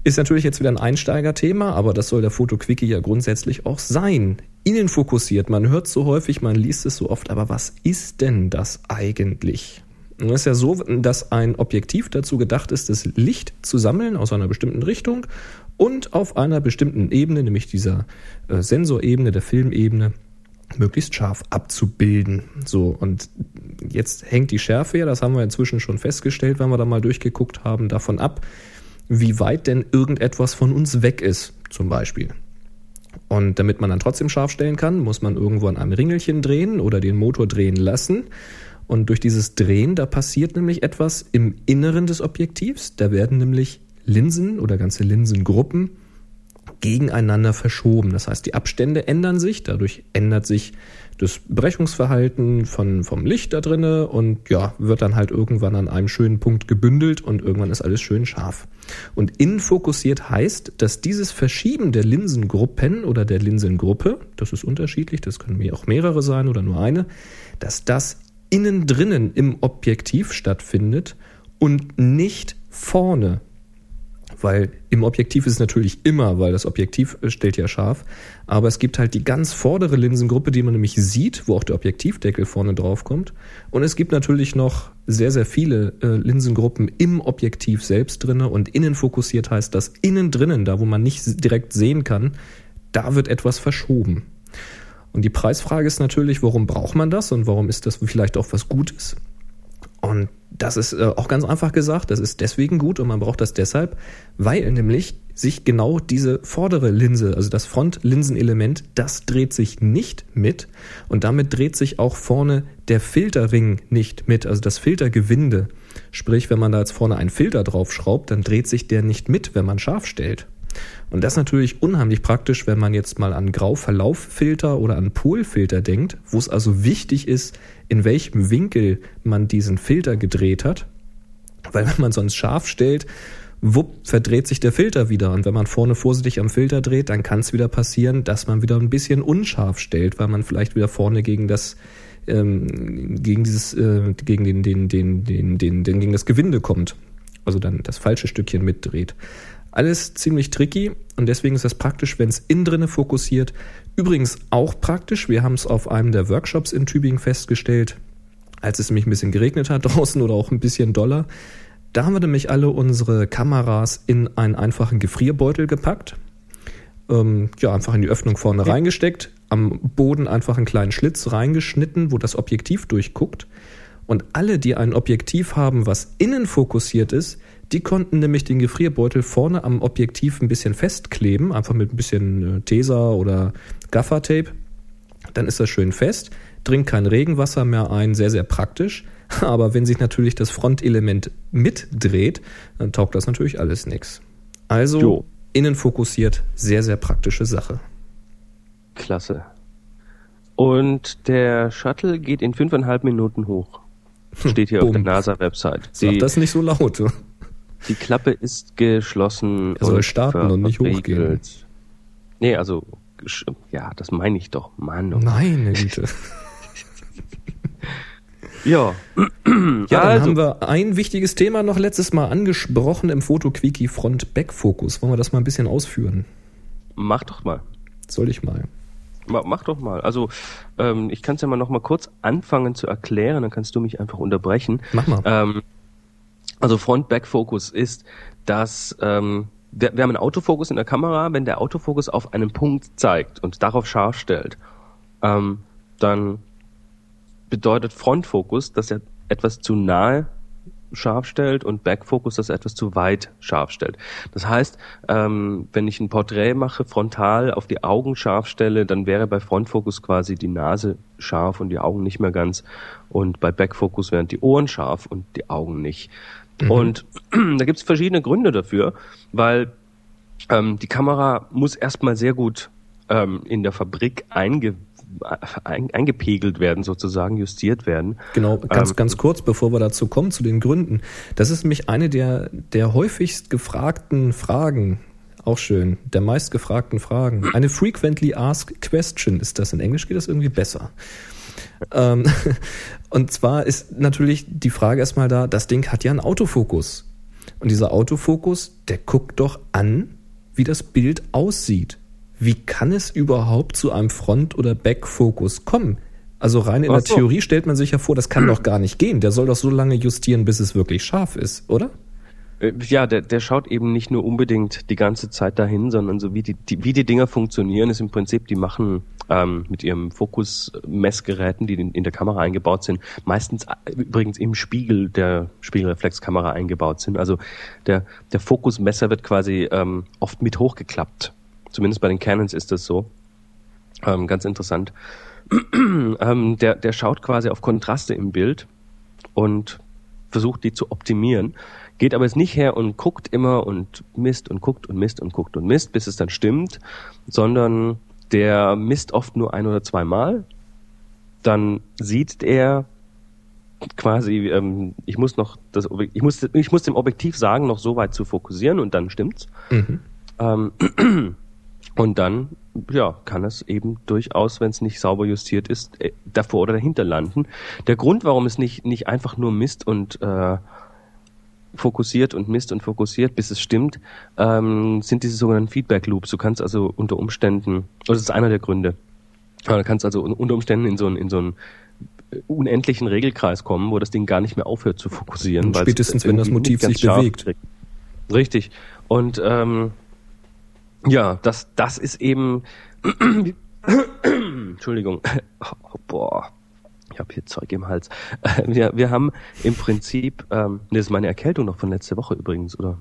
Ist natürlich jetzt wieder ein Einsteigerthema, aber das soll der Fotoquickie ja grundsätzlich auch sein. Innen fokussiert, man hört so häufig, man liest es so oft, aber was ist denn das eigentlich? Es ist ja so, dass ein Objektiv dazu gedacht ist, das Licht zu sammeln aus einer bestimmten Richtung und auf einer bestimmten Ebene, nämlich dieser äh, Sensorebene, der Filmebene, möglichst scharf abzubilden. So, und jetzt hängt die Schärfe ja, das haben wir inzwischen schon festgestellt, wenn wir da mal durchgeguckt haben, davon ab, wie weit denn irgendetwas von uns weg ist, zum Beispiel. Und damit man dann trotzdem scharf stellen kann, muss man irgendwo an einem Ringelchen drehen oder den Motor drehen lassen. Und durch dieses Drehen, da passiert nämlich etwas im Inneren des Objektivs. Da werden nämlich Linsen oder ganze Linsengruppen gegeneinander verschoben. Das heißt, die Abstände ändern sich, dadurch ändert sich das Brechungsverhalten von, vom Licht da drinne und ja, wird dann halt irgendwann an einem schönen Punkt gebündelt und irgendwann ist alles schön scharf. Und innenfokussiert heißt, dass dieses Verschieben der Linsengruppen oder der Linsengruppe, das ist unterschiedlich, das können auch mehrere sein oder nur eine, dass das innen drinnen im Objektiv stattfindet und nicht vorne weil im Objektiv ist es natürlich immer, weil das Objektiv stellt ja scharf, aber es gibt halt die ganz vordere Linsengruppe, die man nämlich sieht, wo auch der Objektivdeckel vorne drauf kommt. Und es gibt natürlich noch sehr, sehr viele äh, Linsengruppen im Objektiv selbst drinne und innen fokussiert heißt das innen drinnen, da wo man nicht direkt sehen kann, da wird etwas verschoben. Und die Preisfrage ist natürlich, warum braucht man das und warum ist das vielleicht auch was Gutes? Und das ist äh, auch ganz einfach gesagt, das ist deswegen gut und man braucht das deshalb, weil nämlich sich genau diese vordere Linse, also das Frontlinsenelement, das dreht sich nicht mit und damit dreht sich auch vorne der Filterring nicht mit, also das Filtergewinde. Sprich, wenn man da jetzt vorne einen Filter draufschraubt, dann dreht sich der nicht mit, wenn man scharf stellt. Und das ist natürlich unheimlich praktisch, wenn man jetzt mal an Grauverlauffilter oder an Polfilter denkt, wo es also wichtig ist, in welchem Winkel man diesen Filter gedreht hat. Weil wenn man sonst scharf stellt, wupp, verdreht sich der Filter wieder. Und wenn man vorne vorsichtig am Filter dreht, dann kann es wieder passieren, dass man wieder ein bisschen unscharf stellt, weil man vielleicht wieder vorne gegen das ähm, gegen dieses äh, gegen den, den, den, den, den, den, gegen das Gewinde kommt. Also dann das falsche Stückchen mitdreht. Alles ziemlich tricky und deswegen ist das praktisch, wenn es innen drinne fokussiert. Übrigens auch praktisch, wir haben es auf einem der Workshops in Tübingen festgestellt, als es nämlich ein bisschen geregnet hat draußen oder auch ein bisschen doller. Da haben wir nämlich alle unsere Kameras in einen einfachen Gefrierbeutel gepackt. Ähm, ja, einfach in die Öffnung vorne ja. reingesteckt, am Boden einfach einen kleinen Schlitz reingeschnitten, wo das Objektiv durchguckt. Und alle, die ein Objektiv haben, was innen fokussiert ist, die konnten nämlich den Gefrierbeutel vorne am Objektiv ein bisschen festkleben, einfach mit ein bisschen äh, Tesa oder Gaffertape. Dann ist das schön fest, dringt kein Regenwasser mehr ein, sehr, sehr praktisch. Aber wenn sich natürlich das Frontelement mitdreht, dann taugt das natürlich alles nichts. Also jo. innen fokussiert, sehr, sehr praktische Sache.
Klasse. Und der Shuttle geht in fünfeinhalb Minuten hoch. Steht hier auf der NASA-Website.
Sag das nicht so laut.
Die Klappe ist geschlossen.
Er soll starten und nicht hochgehen.
Nee, also, ja, das meine ich doch. Mann.
Oh. Nein, Güte.
ja.
Ja, dann also. haben wir ein wichtiges Thema noch letztes Mal angesprochen im Fotoquickie Front-Back-Fokus. Wollen wir das mal ein bisschen ausführen?
Mach doch mal.
Soll ich mal?
Mach, mach doch mal. Also ähm, ich kann es ja mal noch mal kurz anfangen zu erklären, dann kannst du mich einfach unterbrechen.
Mach mal.
Ähm, also Front-Back-Fokus ist, dass ähm, wir, wir haben einen Autofokus in der Kamera, wenn der Autofokus auf einen Punkt zeigt und darauf scharf stellt, ähm, dann bedeutet Frontfokus, dass er etwas zu nahe scharf stellt und Backfokus, dass er etwas zu weit scharf stellt. Das heißt, ähm, wenn ich ein Porträt mache, frontal auf die Augen scharf stelle, dann wäre bei Frontfokus quasi die Nase scharf und die Augen nicht mehr ganz und bei Backfokus wären die Ohren scharf und die Augen nicht. Mhm. Und da gibt es verschiedene Gründe dafür, weil ähm, die Kamera muss erstmal sehr gut ähm, in der Fabrik einge ein, eingepegelt werden, sozusagen, justiert werden.
Genau, ganz, ähm, ganz kurz, bevor wir dazu kommen, zu den Gründen. Das ist nämlich eine der, der häufigst gefragten Fragen. Auch schön. Der meist gefragten Fragen. Eine frequently asked question ist das. In Englisch geht das irgendwie besser. Ähm, und zwar ist natürlich die Frage erstmal da, das Ding hat ja einen Autofokus. Und dieser Autofokus, der guckt doch an, wie das Bild aussieht. Wie kann es überhaupt zu einem Front- oder Backfokus kommen? Also rein in
Ach
der
so.
Theorie stellt man sich ja vor, das kann doch gar nicht gehen. Der soll doch so lange justieren, bis es wirklich scharf ist, oder?
Äh, Ja, der, der schaut eben nicht nur unbedingt die ganze Zeit dahin, sondern so wie die, die wie die Dinger funktionieren, ist im Prinzip, die machen ähm, mit ihrem Fokusmessgeräten, die in, in der Kamera eingebaut sind, meistens äh, übrigens im Spiegel der Spiegelreflexkamera eingebaut sind. Also der, der Fokusmesser wird quasi ähm, oft mit hochgeklappt. Zumindest bei den Canons ist das so. Ähm, ganz interessant. ähm, der, der schaut quasi auf Kontraste im Bild und versucht die zu optimieren, geht aber jetzt nicht her und guckt immer und misst und guckt und misst und guckt und misst, bis es dann stimmt, sondern der misst oft nur ein oder zweimal. Dann sieht er quasi, ähm, ich muss noch das, ich muss, ich muss dem Objektiv sagen, noch so weit zu fokussieren und dann stimmt's. Ähm, und dann, ja, kann es eben durchaus, wenn es nicht sauber justiert ist, äh, davor oder dahinter landen. Der Grund, warum es nicht, nicht einfach nur misst und äh, fokussiert und misst und fokussiert, bis es stimmt, ähm, sind diese sogenannten Feedback Loops. Du kannst also unter Umständen, oder das ist einer der Gründe, äh, du kannst also un- unter Umständen in so einen, in so einen äh, unendlichen Regelkreis kommen, wo das Ding gar nicht mehr aufhört zu fokussieren.
Spätestens, wenn das Motiv sich bewegt.
kriegt. Richtig. Und ähm, ja, das, das ist eben. Entschuldigung. Oh, boah. Ich habe hier Zeug im Hals. Wir, wir haben im Prinzip, ähm, das ist meine Erkältung noch von letzte Woche übrigens, oder?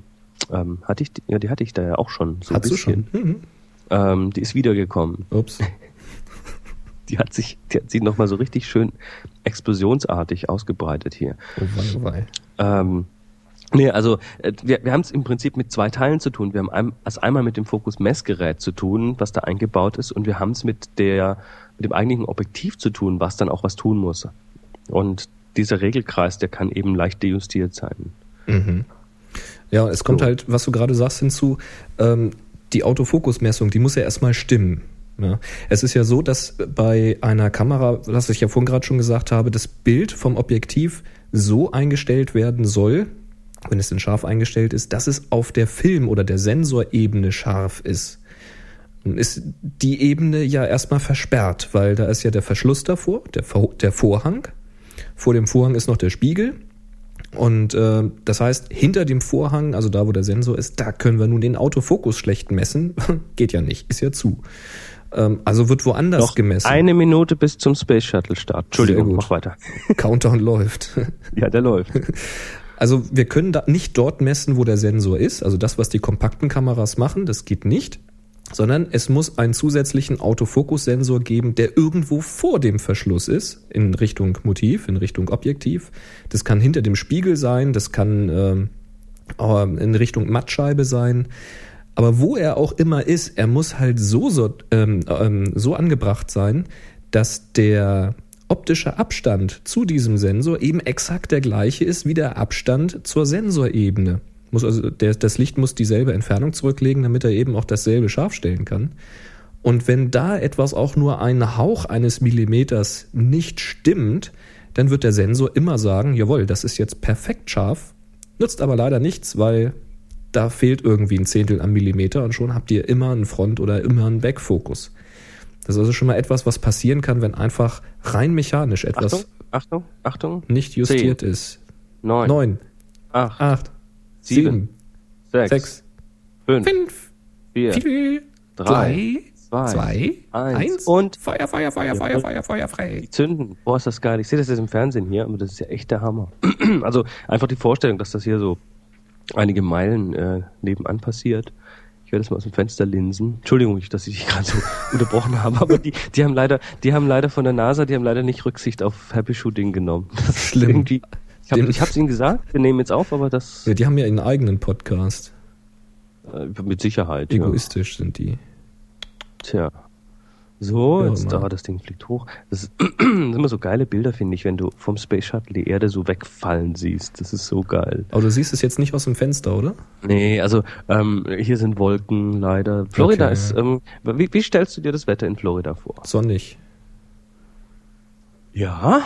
Ähm, hatte ich, die- ja, die hatte ich da ja auch schon. So ein
Hast du schon? Mhm.
Ähm, die ist wiedergekommen.
Ups.
Die hat sich, die hat sich nochmal so richtig schön explosionsartig ausgebreitet hier.
Oh wei, oh wei.
Ähm, nee, also äh, wir, wir haben es im Prinzip mit zwei Teilen zu tun. Wir haben ein, also einmal mit dem Fokus-Messgerät zu tun, was da eingebaut ist, und wir haben es mit der mit dem eigentlichen Objektiv zu tun, was dann auch was tun muss. Und dieser Regelkreis, der kann eben leicht dejustiert sein.
Mhm. Ja, es kommt
So.
halt, was du gerade sagst, hinzu, ähm, die Autofokusmessung, die muss ja erstmal stimmen. Ja. Es ist ja so, dass bei einer Kamera, was ich ja vorhin gerade schon gesagt habe, das Bild vom Objektiv so eingestellt werden soll, wenn es denn scharf eingestellt ist, dass es auf der Film- oder der Sensorebene scharf ist. Ist die Ebene ja erstmal versperrt, weil da ist ja der Verschluss davor, der, der Vorhang. Vor dem Vorhang ist noch der Spiegel. Und äh, das heißt, hinter dem Vorhang, also da, wo der Sensor ist, da können wir nun den Autofokus schlecht messen. Geht ja nicht, ist ja zu. Ähm, also wird woanders
Noch
gemessen.
eine Minute bis zum Space Shuttle Start. Entschuldigung, mach weiter.
Countdown läuft.
Ja, der läuft.
Also wir können da nicht dort messen, wo der Sensor ist. Also das, was die kompakten Kameras machen, das geht nicht. Sondern es muss einen zusätzlichen Autofokussensor geben, der irgendwo vor dem Verschluss ist, in Richtung Motiv, in Richtung Objektiv. Das kann hinter dem Spiegel sein, das kann äh, in Richtung Mattscheibe sein. Aber wo er auch immer ist, er muss halt so, so, ähm, ähm, so angebracht sein, dass der optische Abstand zu diesem Sensor eben exakt der gleiche ist wie der Abstand zur Sensorebene. Muss also der, das Licht muss dieselbe Entfernung zurücklegen, damit er eben auch dasselbe scharf stellen kann. Und wenn da etwas auch nur einen Hauch eines Millimeters nicht stimmt, dann wird der Sensor immer sagen, jawohl, das ist jetzt perfekt scharf, nützt aber leider nichts, weil da fehlt irgendwie ein Zehntel am Millimeter und schon habt ihr immer einen Front- oder immer einen Backfokus. Das ist also schon mal etwas, was passieren kann, wenn einfach rein mechanisch etwas
Achtung, Achtung, Achtung.
nicht justiert ist.
Neun,
Neun,
acht,
acht,
sieben, sechs,
sechs,
fünf,
fünf,
vier,
vier,
drei,
drei,
zwei, eins.
eins
Und
Feuer, Feuer, Feuer, Feuer, Feuer, Feuer, frei.
zünden. Boah, ist das geil. Ich sehe das jetzt im Fernsehen hier, aber das ist ja echt der Hammer. also einfach die Vorstellung, dass das hier so einige Meilen äh, nebenan passiert. Ich werde es mal aus dem Fenster linsen. Entschuldigung, dass ich dich gerade so unterbrochen habe, aber die, die haben leider, die haben leider von der NASA, die haben leider nicht Rücksicht auf Happy Shooting genommen. Das ist
Schlimm.
Irgendwie, ich habe
Dem-
ich hab's ihnen gesagt, wir nehmen jetzt auf, aber das
Ja, die haben ja ihren eigenen Podcast.
äh, mit Sicherheit. Ja.
Egoistisch sind die.
Tja. So,
Ja,
jetzt da, das Ding fliegt hoch. Das, ist, das sind immer so geile Bilder, finde ich, wenn du vom Space Shuttle die Erde so wegfallen siehst. Das ist so geil.
Aber du siehst es jetzt nicht aus dem Fenster, oder?
Nee, also ähm, hier sind Wolken leider. Florida
Okay,
ist.
ja.
Ähm, wie, wie stellst du dir das Wetter in Florida vor?
Sonnig.
Ja.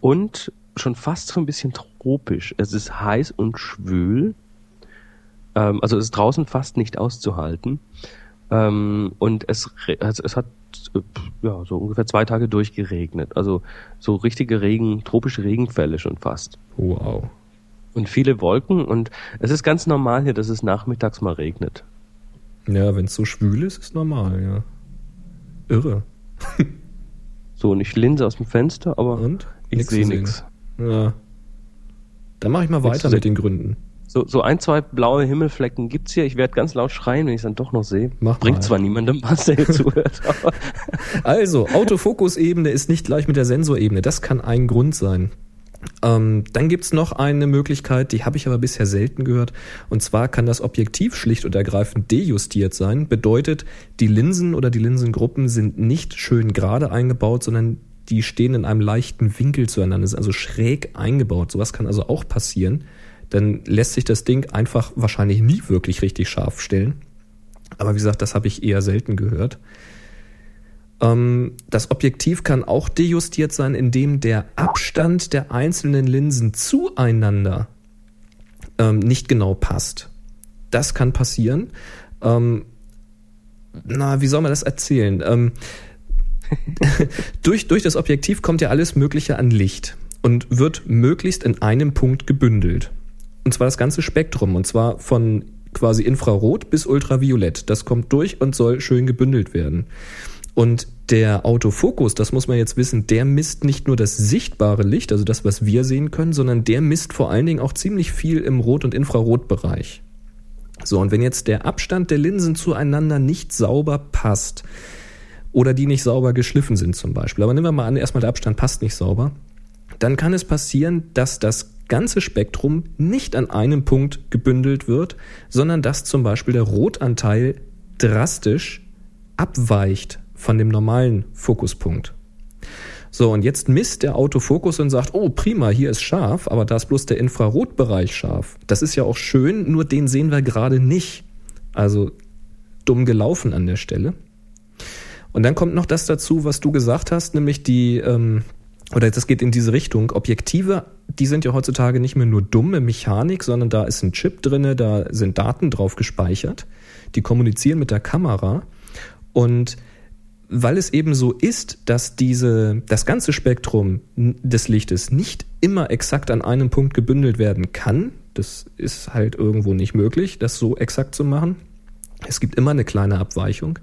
Und schon fast so ein bisschen tropisch. Es ist heiß und schwül. Ähm, also es ist draußen fast nicht auszuhalten. Ähm, und es, also es hat äh, ja so ungefähr zwei Tage durchgeregnet. Also so richtige Regen, tropische Regenfälle schon fast.
Wow.
Und viele Wolken und es ist ganz normal hier, dass es nachmittags mal regnet.
Ja, wenn es so schwül ist, ist normal, ja. Irre.
So, und ich linse aus dem Fenster, aber
Und?
ich sehe nichts.
Ja. Dann mache ich mal weiter mit den Gründen.
So, so ein, zwei blaue Himmelflecken gibt's hier. Ich werde ganz laut schreien, wenn ich es dann doch noch sehe. Bringt zwar niemandem was, der hier zuhört, aber
Also, Autofokusebene ist nicht gleich mit der Sensorebene. Das kann ein Grund sein. Ähm, dann gibt's noch eine Möglichkeit, die habe ich aber bisher selten gehört. Und zwar kann das Objektiv schlicht und ergreifend dejustiert sein. Bedeutet, die Linsen oder die Linsengruppen sind nicht schön gerade eingebaut, sondern die stehen in einem leichten Winkel zueinander, sind also schräg eingebaut. Sowas kann also auch passieren. Dann lässt sich das Ding einfach wahrscheinlich nie wirklich richtig scharf stellen. Aber wie gesagt, das habe ich eher selten gehört. Ähm, das Objektiv kann auch dejustiert sein, indem der Abstand der einzelnen Linsen zueinander ähm, nicht genau passt. Das kann passieren. Ähm, na, wie soll man das erzählen? Durch, durch das Objektiv kommt ja alles Mögliche an Licht und wird möglichst in einem Punkt gebündelt. Und zwar das ganze Spektrum, und zwar von quasi Infrarot bis Ultraviolett. Das kommt durch und soll schön gebündelt werden. Und der Autofokus, das muss man jetzt wissen, der misst nicht nur das sichtbare Licht, also das, was wir sehen können, sondern der misst vor allen Dingen auch ziemlich viel im Rot- und Infrarotbereich. So, und wenn jetzt der Abstand der Linsen zueinander nicht sauber passt oder die nicht sauber geschliffen sind zum Beispiel, aber nehmen wir mal an, erstmal der Abstand passt nicht sauber, dann kann es passieren, dass das ganze Spektrum nicht an einem Punkt gebündelt wird, sondern dass zum Beispiel der Rotanteil drastisch abweicht von dem normalen Fokuspunkt. So, und jetzt misst der Autofokus und sagt, oh prima, hier ist scharf, aber da ist bloß der Infrarotbereich scharf. Das ist ja auch schön, nur den sehen wir gerade nicht. Also dumm gelaufen an der Stelle. Und dann kommt noch das dazu, was du gesagt hast, nämlich die, ähm, oder das geht in diese Richtung, Objektive, die sind ja heutzutage nicht mehr nur dumme Mechanik, sondern da ist ein Chip drinne, da sind Daten drauf gespeichert, die kommunizieren mit der Kamera und weil es eben so ist, dass diese, das ganze Spektrum des Lichtes nicht immer exakt an einem Punkt gebündelt werden kann, das ist halt irgendwo nicht möglich, das so exakt zu machen. Es gibt immer eine kleine Abweichung.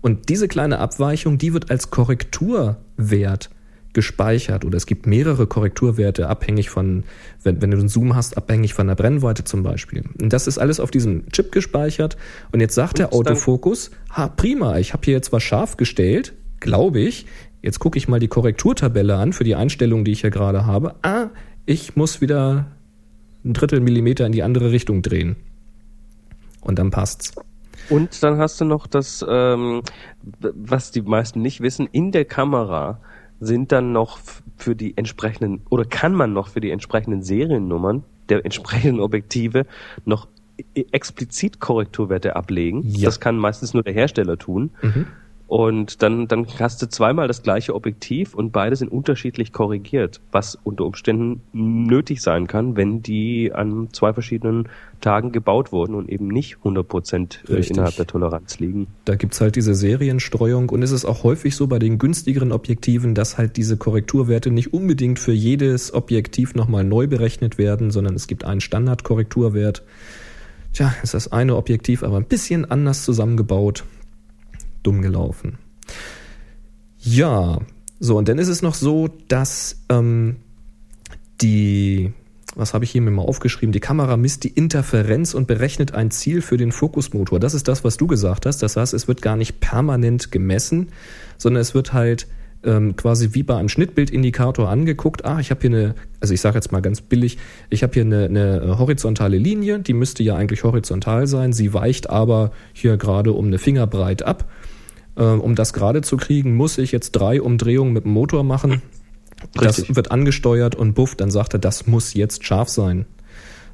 Und diese kleine Abweichung, die wird als Korrekturwert gespeichert oder es gibt mehrere Korrekturwerte abhängig von, wenn, wenn du einen Zoom hast, abhängig von der Brennweite zum Beispiel. Und das ist alles auf diesem Chip gespeichert und jetzt sagt der
Und dann-
Autofokus, ha prima, ich habe hier jetzt was scharf gestellt, glaube ich, jetzt gucke ich mal die Korrekturtabelle an für die Einstellung, die ich hier gerade habe. Ah, ich muss wieder ein Drittel Millimeter in die andere Richtung drehen. Und dann passt's.
Und dann hast du noch das, ähm, was die meisten nicht wissen, in der Kamera sind dann noch für die entsprechenden, oder kann man noch für die entsprechenden Seriennummern der entsprechenden Objektive noch e- explizit Korrekturwerte ablegen.
Ja.
Das kann meistens nur der Hersteller tun.
Mhm.
Und dann, dann hast du zweimal das gleiche Objektiv und beide sind unterschiedlich korrigiert, was unter Umständen nötig sein kann, wenn die an zwei verschiedenen Tagen gebaut wurden und eben nicht 100 Prozent äh, innerhalb der Toleranz liegen.
Da gibt's halt diese Serienstreuung und es ist auch häufig so bei den günstigeren Objektiven, dass halt diese Korrekturwerte nicht unbedingt für jedes Objektiv nochmal neu berechnet werden, sondern es gibt einen Standardkorrekturwert. Tja, ist das eine Objektiv aber ein bisschen anders zusammengebaut. Dumm gelaufen. Ja, so, und dann ist es noch so, dass ähm, die, was habe ich hier mir mal aufgeschrieben, die Kamera misst die Interferenz und berechnet ein Ziel für den Fokusmotor. Das ist das, was du gesagt hast. Das heißt, es wird gar nicht permanent gemessen, sondern es wird halt ähm, quasi wie bei einem Schnittbildindikator angeguckt. Ah, ich habe hier eine, also ich sage jetzt mal ganz billig, ich habe hier eine, eine horizontale Linie, die müsste ja eigentlich horizontal sein. Sie weicht aber hier gerade um eine Fingerbreit ab. Äh, um das gerade zu kriegen, muss ich jetzt drei Umdrehungen mit dem Motor machen. Das
Richtig.
wird angesteuert und buff, dann sagt er, das muss jetzt scharf sein.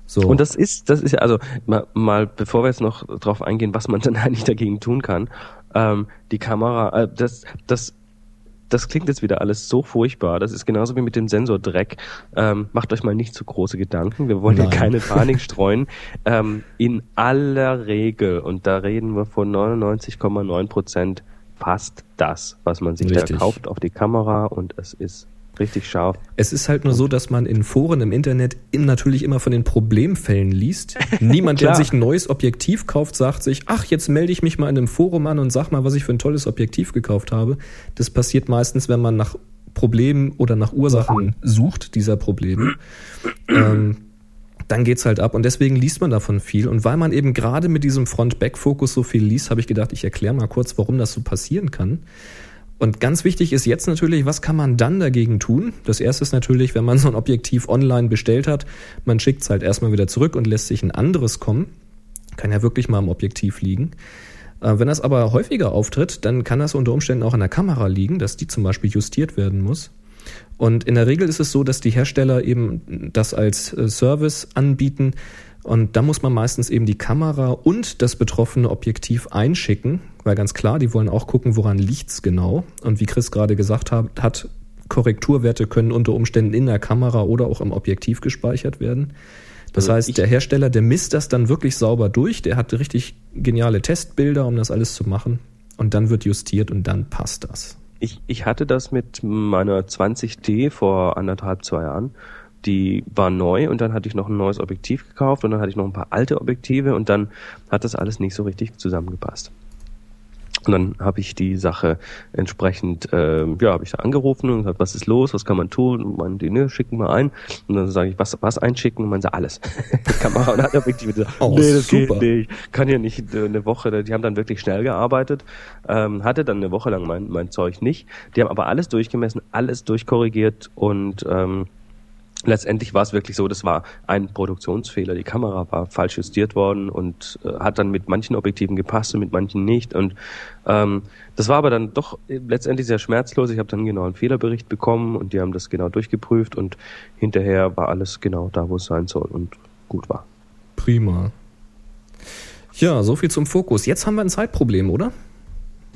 So.
Und das ist, das ist ja, also mal, mal bevor wir jetzt noch drauf eingehen, was man dann eigentlich dagegen tun kann, ähm, die Kamera, äh, das, das das klingt jetzt wieder alles so furchtbar. Das ist genauso wie mit dem Sensordreck. Ähm, macht euch mal nicht zu große Gedanken. Wir wollen
Nein.
hier keine Panik streuen. Ähm, in aller Regel, und da reden wir von 99,9 Prozent, passt das, was man sich
Richtig.
da kauft, auf die Kamera und es ist richtig scharf.
Es ist halt nur so, dass man in Foren im Internet natürlich immer von den Problemfällen liest. Niemand, der sich ein neues Objektiv kauft, sagt sich, ach, jetzt melde ich mich mal in einem Forum an und sag mal, was ich für ein tolles Objektiv gekauft habe. Das passiert meistens, wenn man nach Problemen oder nach Ursachen sucht dieser Probleme. ähm, dann geht's halt ab und deswegen liest man davon viel. Und weil man eben gerade mit diesem Front-Back-Fokus so viel liest, habe ich gedacht, ich erkläre mal kurz, warum das so passieren kann. Und ganz wichtig ist jetzt natürlich, was kann man dann dagegen tun? Das erste ist natürlich, wenn man so ein Objektiv online bestellt hat, man schickt es halt erstmal wieder zurück und lässt sich ein anderes kommen. Kann ja wirklich mal am Objektiv liegen. Äh, Wenn das aber häufiger auftritt, dann kann das unter Umständen auch an der Kamera liegen, dass die zum Beispiel justiert werden muss. Und in der Regel ist es so, dass die Hersteller eben das als äh, Service anbieten. Und da muss man meistens eben die Kamera und das betroffene Objektiv einschicken, weil ganz klar, die wollen auch gucken, woran liegt's genau. Und wie Chris gerade gesagt hat, hat Korrekturwerte können unter Umständen in der Kamera oder auch im Objektiv gespeichert werden. Das
Also
heißt, der Hersteller, der misst das dann wirklich sauber durch, der hat richtig geniale Testbilder, um das alles zu machen. Und dann wird justiert und dann passt das.
Ich, ich hatte das mit meiner 20D vor anderthalb, zwei Jahren. Die war neu und dann hatte ich noch ein neues Objektiv gekauft und dann hatte ich noch ein paar alte Objektive und dann hat das alles nicht so richtig zusammengepasst. Und dann habe ich die Sache entsprechend, ähm, ja, habe ich da angerufen und gesagt, was ist los, was kann man tun? Und meinen die, ne, schicken wir ein. Und dann sage ich, was, was einschicken? Und meinen sie, alles. Kamera und hat Objektive.
Oh,
nee, das
super.
geht nicht. Kann ja nicht äh, eine Woche, die haben dann wirklich schnell gearbeitet, ähm, hatte dann eine Woche lang mein, mein Zeug nicht. Die haben aber alles durchgemessen, alles durchkorrigiert und ähm, letztendlich war es wirklich so, das war ein Produktionsfehler. Die Kamera war falsch justiert worden und äh, hat dann mit manchen Objektiven gepasst und mit manchen nicht. Und ähm, das war aber dann doch letztendlich sehr schmerzlos. Ich habe dann genau einen Fehlerbericht bekommen und die haben das genau durchgeprüft und hinterher war alles genau da, wo es sein soll und gut war.
Prima. Ja, so viel zum Fokus. Jetzt haben wir ein Zeitproblem, oder?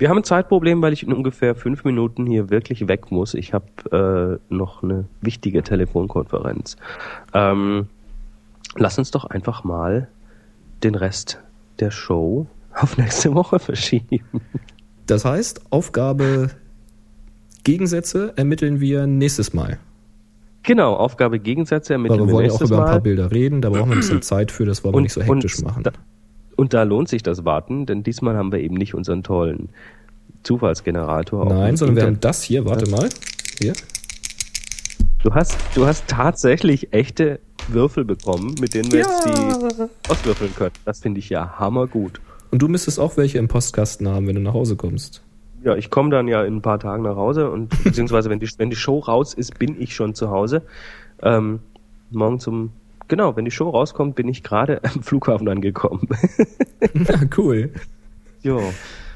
Wir haben ein Zeitproblem, weil ich in ungefähr fünf Minuten hier wirklich weg muss. Ich habe äh, noch eine wichtige Telefonkonferenz. Ähm, lass uns doch einfach mal den Rest der Show auf nächste Woche verschieben.
Das heißt, Aufgabe Gegensätze ermitteln wir nächstes Mal.
Genau, Aufgabe Gegensätze ermitteln
wir
wir
wollen ja auch
nächstes
über ein paar
Mal.
Bilder reden, da brauchen wir ein bisschen Zeit für, das wollen wir nicht so hektisch machen.
Da, und da lohnt sich das Warten, denn diesmal haben wir eben nicht unseren tollen Zufallsgenerator. auf
Nein, sondern wir
Inter-
haben das hier, warte mal. Hier.
Du hast, du hast tatsächlich echte Würfel bekommen, mit denen wir jetzt die auswürfeln können. Das finde ich ja hammergut.
Und du müsstest auch welche im Postkasten haben, wenn du nach Hause kommst.
Ja, ich komme dann ja in ein paar Tagen nach Hause und beziehungsweise wenn die, wenn die Show raus ist, bin ich schon zu Hause. Ähm, morgen zum genau, wenn die Show rauskommt, bin ich gerade am Flughafen angekommen.
Ja, cool.
jo.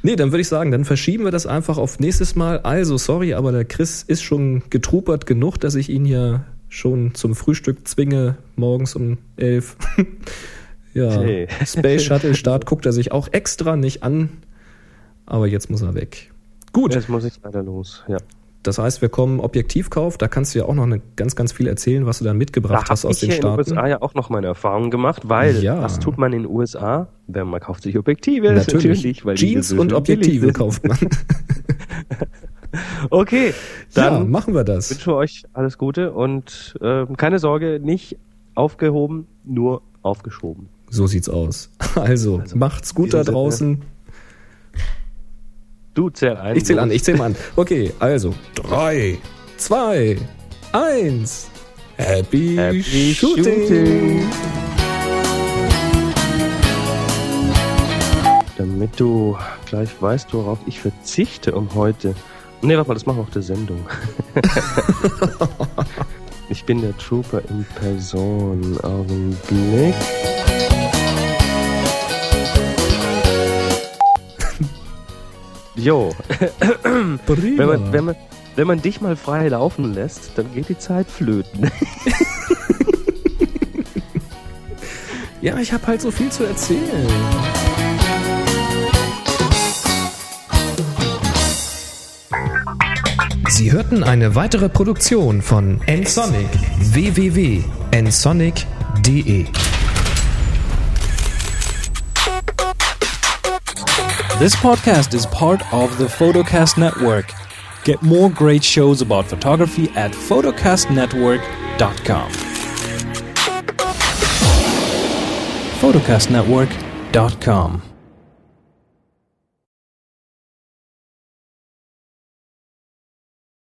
Nee, dann würde ich sagen, dann verschieben wir das einfach auf nächstes Mal. Also, sorry, aber der Chris ist schon getrupert genug, dass ich ihn hier schon zum Frühstück zwinge, morgens um elf. ja,
Okay.
Space Shuttle Start guckt er sich auch extra nicht an, aber jetzt muss er weg. Gut,
Jetzt muss ich leider los. Ja.
Das heißt, wir kommen Objektivkauf, da kannst du ja auch noch eine, ganz, ganz viel erzählen, was du da mitgebracht
Da
hast
habe
aus
ich
den
hier in den
Staaten.
USA ja auch noch meine Erfahrungen gemacht, weil
Ja.
was tut man in den USA? Wenn man kauft sich Objektive, ist
Natürlich,
weil
Jeans
so
und Objektive kauft man.
Okay,
ja,
dann
machen wir das.
wünsche euch alles Gute und ähm, keine Sorge, nicht aufgehoben, nur aufgeschoben.
So sieht's aus. Also,
Also,
macht's gut da draußen.
Du zähl ein.
Ich zähle an, ich zähle mal an. Okay, also. Drei, zwei, eins. Happy,
Happy
shooting.
shooting. Damit du gleich weißt, worauf ich verzichte um heute. Nee, warte mal, das machen wir auf der Sendung. ich bin der Trooper in Person. Augenblick. Jo,
Prima.
wenn man, wenn, man, wenn man dich mal frei laufen lässt, dann geht die Zeit flöten.
ja, ich habe halt so viel zu erzählen. Sie hörten eine weitere Produktion von nsonic www.nsonic.de
This podcast is part of the Photocast Network. Get more great shows about photography at photocastnetwork.com. photocastnetwork.com